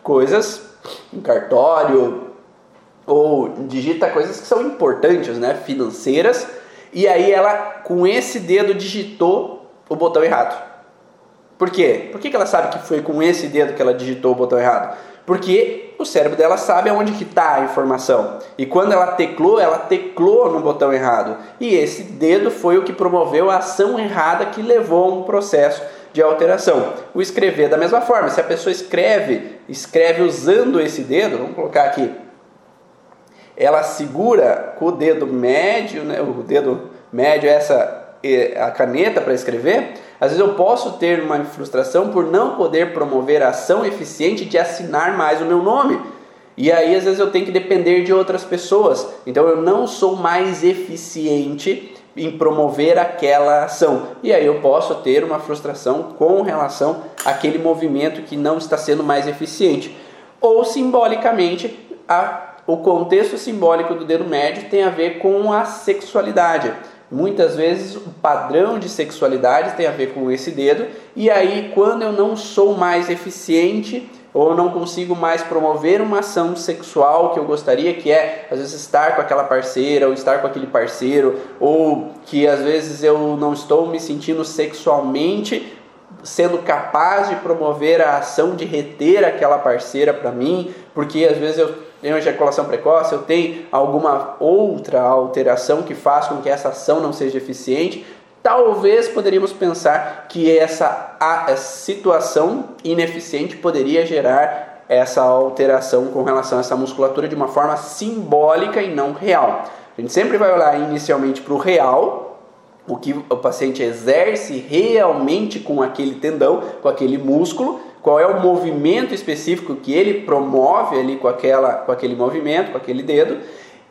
coisas em cartório ou digita coisas que são importantes, né, financeiras, e aí ela com esse dedo digitou o botão errado. Por quê? Por que ela sabe que foi com esse dedo que ela digitou o botão errado? Porque o cérebro dela sabe aonde que está a informação. E quando ela teclou, ela teclou no botão errado. E esse dedo foi o que promoveu a ação errada que levou a um processo de alteração. O escrever da mesma forma, se a pessoa escreve, escreve usando esse dedo, vamos colocar aqui, ela segura com o dedo médio, né, o dedo médio essa a caneta para escrever, às vezes eu posso ter uma frustração por não poder promover a ação eficiente de assinar mais o meu nome. E aí às vezes eu tenho que depender de outras pessoas. Então eu não sou mais eficiente em promover aquela ação. E aí eu posso ter uma frustração com relação àquele movimento que não está sendo mais eficiente. Ou simbolicamente, a, o contexto simbólico do dedo médio tem a ver com a sexualidade. Muitas vezes o padrão de sexualidade tem a ver com esse dedo, e aí quando eu não sou mais eficiente ou não consigo mais promover uma ação sexual que eu gostaria, que é às vezes estar com aquela parceira ou estar com aquele parceiro, ou que às vezes eu não estou me sentindo sexualmente sendo capaz de promover a ação de reter aquela parceira para mim, porque às vezes eu tenho ejaculação precoce, eu tenho alguma outra alteração que faz com que essa ação não seja eficiente, talvez poderíamos pensar que essa, a, situação ineficiente poderia gerar essa alteração com relação a essa musculatura de uma forma simbólica e não real. A gente sempre vai olhar inicialmente para o real, o que o paciente exerce realmente com aquele tendão, com aquele músculo, qual é o movimento específico que ele promove ali com, aquela, com aquele movimento, com aquele dedo,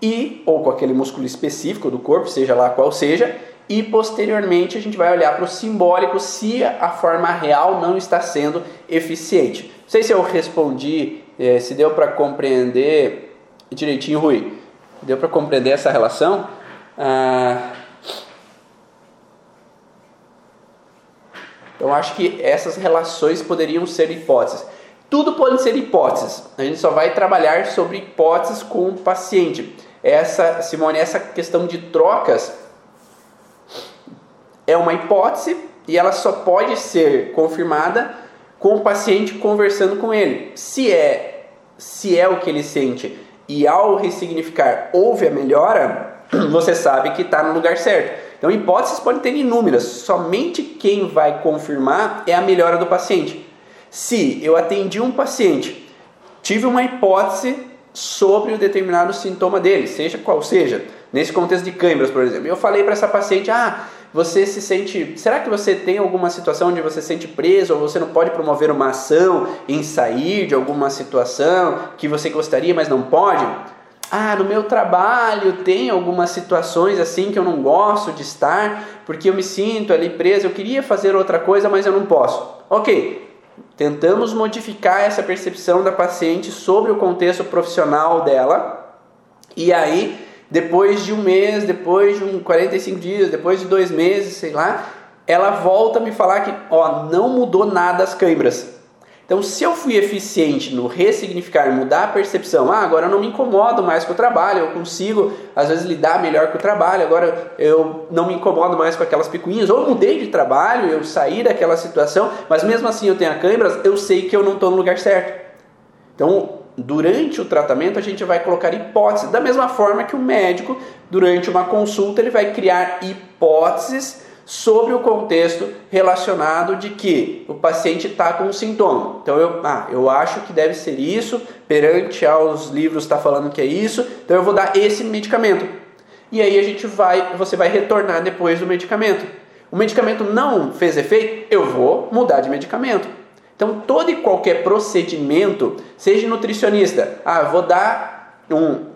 e ou com aquele músculo específico do corpo, seja lá qual seja, e posteriormente a gente vai olhar para o simbólico se a forma real não está sendo eficiente. Não sei se eu respondi, eh, se deu para compreender direitinho, Rui. Deu para compreender essa relação? Ah, então acho que essas relações poderiam ser hipóteses. Tudo pode ser hipóteses. A gente só vai trabalhar sobre hipóteses com o paciente. Essa, Simone, essa questão de trocas é uma hipótese e ela só pode ser confirmada com o paciente conversando com ele. Se é, se é o que ele sente e ao ressignificar houve a melhora, (clears throat) você sabe que está no lugar certo. Então, hipóteses podem ter inúmeras, somente quem vai confirmar é a melhora do paciente. Se eu atendi um paciente, tive uma hipótese sobre o determinado sintoma dele, seja qual seja, nesse contexto de câimbras, por exemplo, eu falei para essa paciente: ah, você se sente. Será que você tem alguma situação onde você se sente preso ou você não pode promover uma ação em sair de alguma situação que você gostaria, mas não pode? Ah, no meu trabalho tem algumas situações assim que eu não gosto de estar, porque eu me sinto ali preso, eu queria fazer outra coisa, mas eu não posso. Ok, tentamos modificar essa percepção da paciente sobre o contexto profissional dela, e aí depois de um mês, depois de um 45 dias, depois de dois meses, sei lá, ela volta a me falar que ó, não mudou nada as câimbras. Então, se eu fui eficiente no ressignificar, mudar a percepção, ah, agora eu não me incomodo mais com o trabalho, eu consigo às vezes lidar melhor com o trabalho, agora eu não me incomodo mais com aquelas picuinhas, ou eu mudei de trabalho, eu saí daquela situação, mas mesmo assim eu tenho a câimbras, eu sei que eu não estou no lugar certo. Então, durante o tratamento a gente vai colocar hipóteses, da mesma forma que o médico, durante uma consulta, ele vai criar hipóteses sobre o contexto relacionado de que o paciente está com um sintoma. Então eu, ah, eu acho que deve ser isso, perante aos livros está falando que é isso, então eu vou dar esse medicamento. E aí a gente vai, você vai retornar depois do medicamento. O medicamento não fez efeito, eu vou mudar de medicamento. Então, todo e qualquer procedimento, seja nutricionista, ah, vou dar um,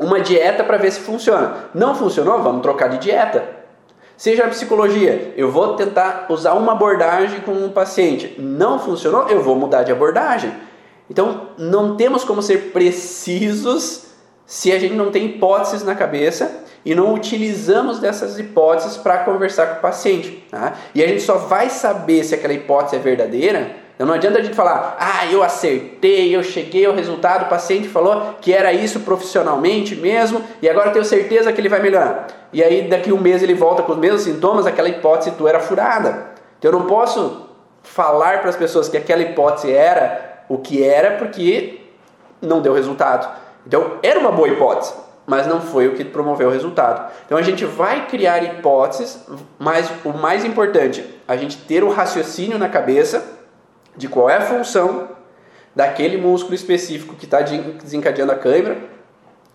uma dieta para ver se funciona. Não funcionou? Vamos trocar de dieta. Seja a psicologia, eu vou tentar usar uma abordagem com um paciente. Não funcionou? Eu vou mudar de abordagem. Então, não temos como ser precisos se a gente não tem hipóteses na cabeça e não utilizamos dessas hipóteses para conversar com o paciente. Tá? E a gente só vai saber se aquela hipótese é verdadeira então não adianta a gente falar, ah, eu acertei, eu cheguei ao resultado, o paciente falou que era isso profissionalmente mesmo, e agora eu tenho certeza que ele vai melhorar. E aí daqui um mês ele volta com os mesmos sintomas, aquela hipótese tua era furada. Então eu não posso falar para as pessoas que aquela hipótese era o que era porque não deu resultado. Então era uma boa hipótese, mas não foi o que promoveu o resultado. Então a gente vai criar hipóteses, mas o mais importante, a gente ter o raciocínio na cabeça de qual é a função daquele músculo específico que está desencadeando a câimbra,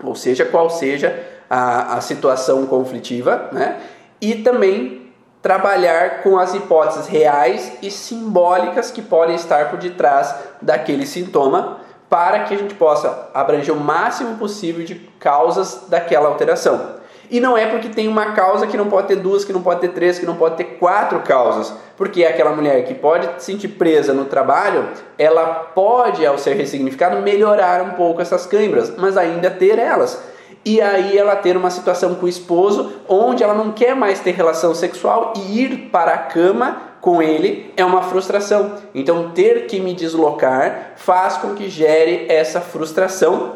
ou seja, qual seja a, a situação conflitiva, né? e também trabalhar com as hipóteses reais e simbólicas que podem estar por detrás daquele sintoma, para que a gente possa abranger o máximo possível de causas daquela alteração. E não é porque tem uma causa que não pode ter duas, que não pode ter três, que não pode ter quatro causas. Porque aquela mulher que pode se sentir presa no trabalho, ela pode, ao ser ressignificado, melhorar um pouco essas câimbras, mas ainda ter elas. E aí ela ter uma situação com o esposo onde ela não quer mais ter relação sexual e ir para a cama com ele é uma frustração. Então ter que me deslocar faz com que gere essa frustração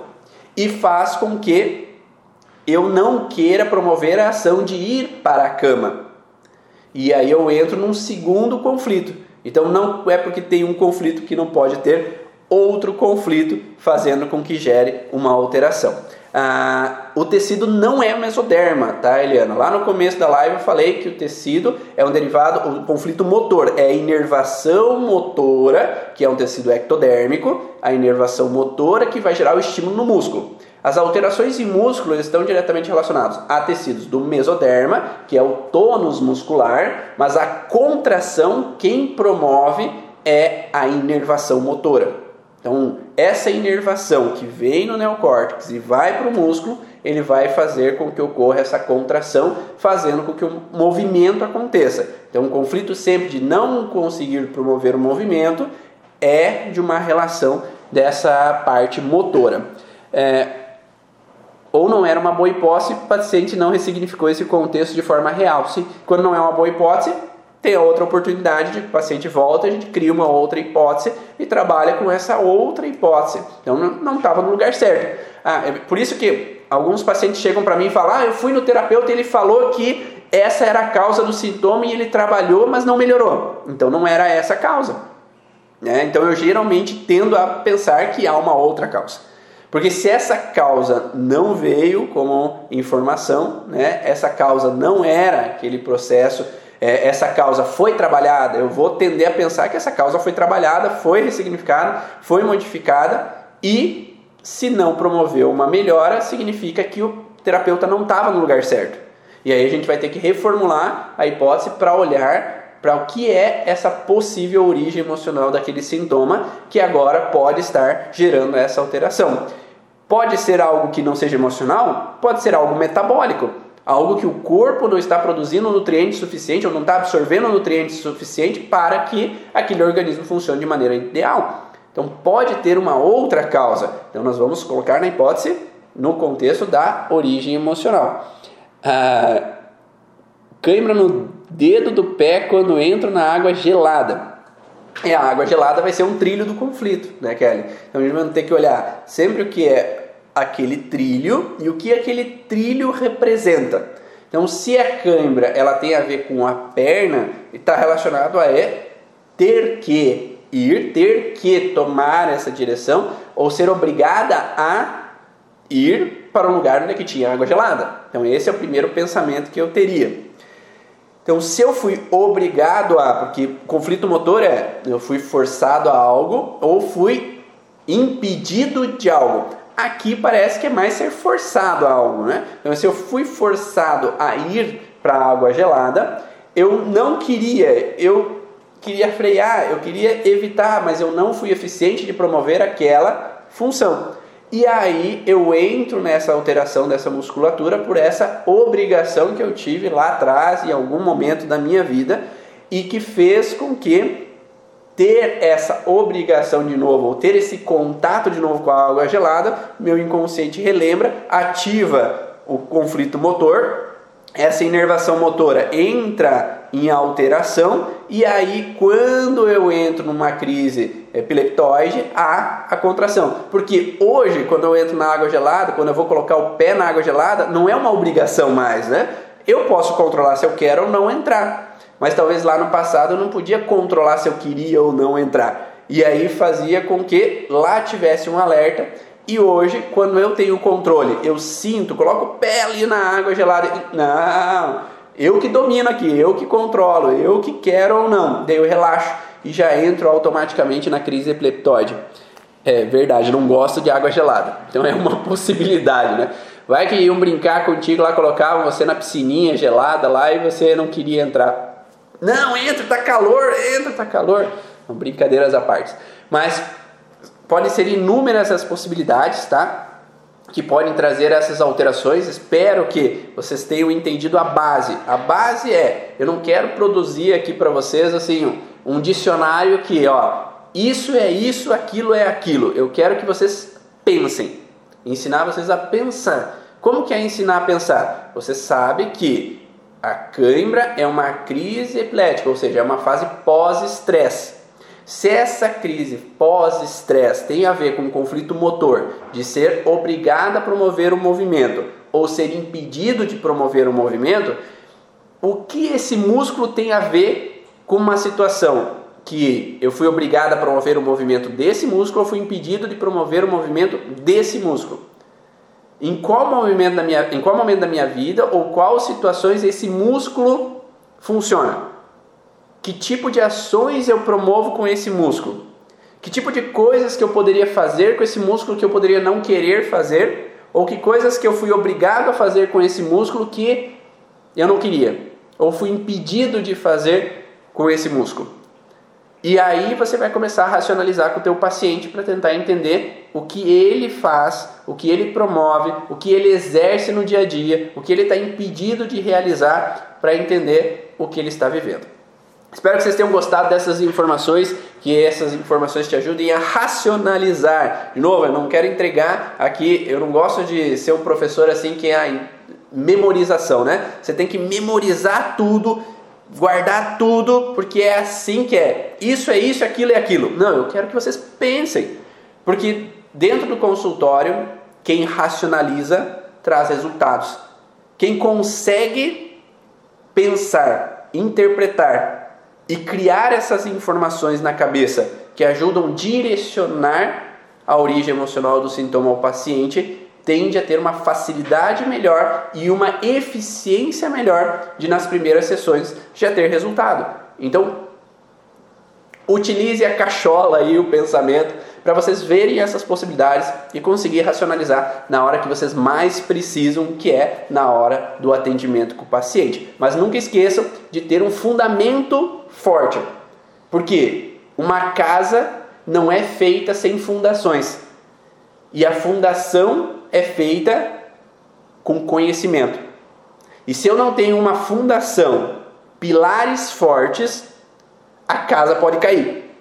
e faz com que eu não queira promover a ação de ir para a cama. E aí eu entro num segundo conflito. Então não é porque tem um conflito que não pode ter outro conflito fazendo com que gere uma alteração. Ah, o tecido não é mesoderma, tá, Eliana? Lá no começo da live eu falei que o tecido é um derivado, o conflito motor é a inervação motora, que é um tecido ectodérmico, a inervação motora que vai gerar o estímulo no músculo. As alterações em músculo estão diretamente relacionadas a tecidos do mesoderma, que é o tônus muscular, mas a contração quem promove é a inervação motora. Então, essa inervação que vem no neocórtex e vai para o músculo, ele vai fazer com que ocorra essa contração, fazendo com que o movimento aconteça. Então, o conflito sempre de não conseguir promover o movimento é de uma relação dessa parte motora. É, ou não era uma boa hipótese, o paciente não ressignificou esse contexto de forma real. Se, quando não é uma boa hipótese, tem a outra oportunidade de que o paciente volta, a gente cria uma outra hipótese e trabalha com essa outra hipótese. Então não estava no lugar certo. Ah, é por isso que alguns pacientes chegam para mim e falam: ah, eu fui no terapeuta e ele falou que essa era a causa do sintoma e ele trabalhou, mas não melhorou. Então não era essa a causa. Né? Então eu geralmente tendo a pensar que há uma outra causa. Porque se essa causa não veio como informação, né, essa causa não era aquele processo é, essa causa foi trabalhada, eu vou tender a pensar que essa causa foi trabalhada, foi ressignificada, foi modificada e se não promoveu uma melhora, significa que o terapeuta não estava no lugar certo. E aí a gente vai ter que reformular a hipótese para olhar para o que é essa possível origem emocional daquele sintoma que agora pode estar gerando essa alteração. Pode ser algo que não seja emocional, pode ser algo metabólico algo que o corpo não está produzindo nutrientes suficiente ou não está absorvendo nutrientes suficiente para que aquele organismo funcione de maneira ideal. Então pode ter uma outra causa. Então nós vamos colocar na hipótese no contexto da origem emocional. Ah, cãibra no dedo do pé quando entro na água gelada. E a água gelada vai ser um trilho do conflito, né, Kelly? Então a gente vai ter que olhar sempre o que é aquele trilho e o que aquele trilho representa. Então, se a cãibra ela tem a ver com a perna, está relacionado a é ter que ir, ter que tomar essa direção ou ser obrigada a ir para um lugar onde tinha água gelada. Então, esse é o primeiro pensamento que eu teria. Então, se eu fui obrigado a, porque conflito motor é eu fui forçado a algo ou fui impedido de algo. Aqui parece que é mais ser forçado a algo, né? Então, se eu fui forçado a ir para a água gelada, eu não queria, eu queria frear, eu queria evitar, mas eu não fui eficiente de promover aquela função. E aí eu entro nessa alteração dessa musculatura por essa obrigação que eu tive lá atrás, em algum momento da minha vida, e que fez com que ter essa obrigação de novo, ou ter esse contato de novo com a água gelada, meu inconsciente relembra, ativa o conflito motor, essa inervação motora entra em alteração e aí quando eu entro numa crise epileptoide há a contração. Porque hoje, quando eu entro na água gelada, quando eu vou colocar o pé na água gelada, não é uma obrigação mais, né? Eu posso controlar se eu quero ou não entrar. Mas talvez lá no passado eu não podia controlar se eu queria ou não entrar. E aí fazia com que lá tivesse um alerta. E hoje, quando eu tenho controle, eu sinto, coloco o pé ali na água gelada. Não, eu que domino aqui, eu que controlo, eu que quero ou não. Daí eu relaxo e já entro automaticamente na crise epileptóide. É verdade, não gosto de água gelada. Então é uma (laughs) possibilidade, né? Vai que iam brincar contigo lá, colocavam você na piscininha gelada lá e você não queria entrar. Não, entra, tá calor, entra, tá calor. Não, brincadeiras à parte. Mas podem ser inúmeras as possibilidades, tá? Que podem trazer essas alterações. Espero que vocês tenham entendido a base. A base é, eu não quero produzir aqui para vocês assim um dicionário que, ó, isso é isso, aquilo é aquilo. Eu quero que vocês pensem, ensinar vocês a pensar. Como que é ensinar a pensar? Você sabe que a cãibra é uma crise epilética, ou seja, é uma fase pós-estresse. Se essa crise pós-estresse tem a ver com um conflito motor, de ser obrigado a promover o movimento ou ser impedido de promover o movimento, o que esse músculo tem a ver com uma situação que eu fui obrigado a promover o movimento desse músculo ou fui impedido de promover o movimento desse músculo? Em qual momento da minha, em qual momento da minha vida ou quais situações esse músculo funciona. Que tipo de ações eu promovo com esse músculo? Que tipo de coisas que eu poderia fazer com esse músculo que eu poderia não querer fazer? Ou que coisas que eu fui obrigado a fazer com esse músculo que eu não queria? Ou fui impedido de fazer com esse músculo? E aí você vai começar a racionalizar com o teu paciente para tentar entender o que ele faz, o que ele promove, o que ele exerce no dia a dia, o que ele está impedido de realizar para entender o que ele está vivendo. Espero que vocês tenham gostado dessas informações, que essas informações te ajudem a racionalizar. De novo, eu não quero entregar aqui, eu não gosto de ser um professor assim que é a memorização, né? Você tem que memorizar tudo guardar tudo porque é assim que é. Isso é isso, aquilo é aquilo. Não, eu quero que vocês pensem. Porque dentro do consultório, quem racionaliza traz resultados. Quem consegue pensar, interpretar e criar essas informações na cabeça que ajudam a direcionar a origem emocional do sintoma ao paciente, tende a ter uma facilidade melhor e uma eficiência melhor de nas primeiras sessões já ter resultado. Então, utilize a cachola e o pensamento para vocês verem essas possibilidades e conseguir racionalizar na hora que vocês mais precisam, que é na hora do atendimento com o paciente. Mas nunca esqueçam de ter um fundamento forte, porque uma casa não é feita sem fundações. E a fundação é feita com conhecimento. E se eu não tenho uma fundação, pilares fortes, a casa pode cair.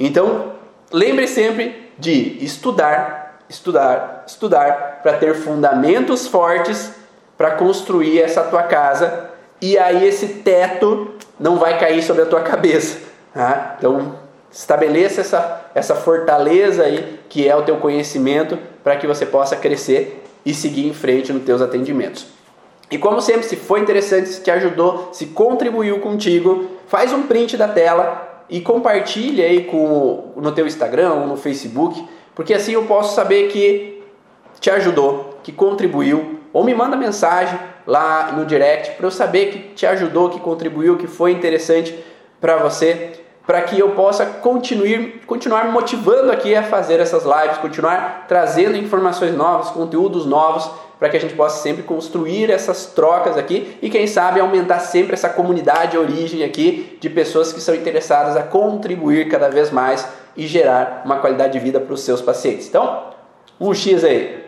Então, lembre sempre de estudar, estudar, estudar para ter fundamentos fortes para construir essa tua casa e aí esse teto não vai cair sobre a tua cabeça. Tá? Então, estabeleça essa, essa fortaleza aí que é o teu conhecimento para que você possa crescer e seguir em frente nos teus atendimentos. E como sempre, se foi interessante, se te ajudou, se contribuiu contigo, faz um print da tela e compartilha aí com, no teu Instagram ou no Facebook, porque assim eu posso saber que te ajudou, que contribuiu, ou me manda mensagem lá no direct para eu saber que te ajudou, que contribuiu, que foi interessante para você para que eu possa continuar, continuar motivando aqui a fazer essas lives, continuar trazendo informações novas, conteúdos novos, para que a gente possa sempre construir essas trocas aqui e quem sabe aumentar sempre essa comunidade de origem aqui de pessoas que são interessadas a contribuir cada vez mais e gerar uma qualidade de vida para os seus pacientes. Então, um X aí.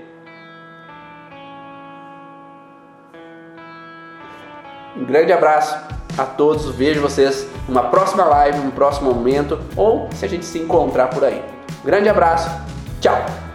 Um grande abraço a todos. Vejo vocês numa próxima live, num próximo momento ou se a gente se encontrar por aí. grande abraço. Tchau.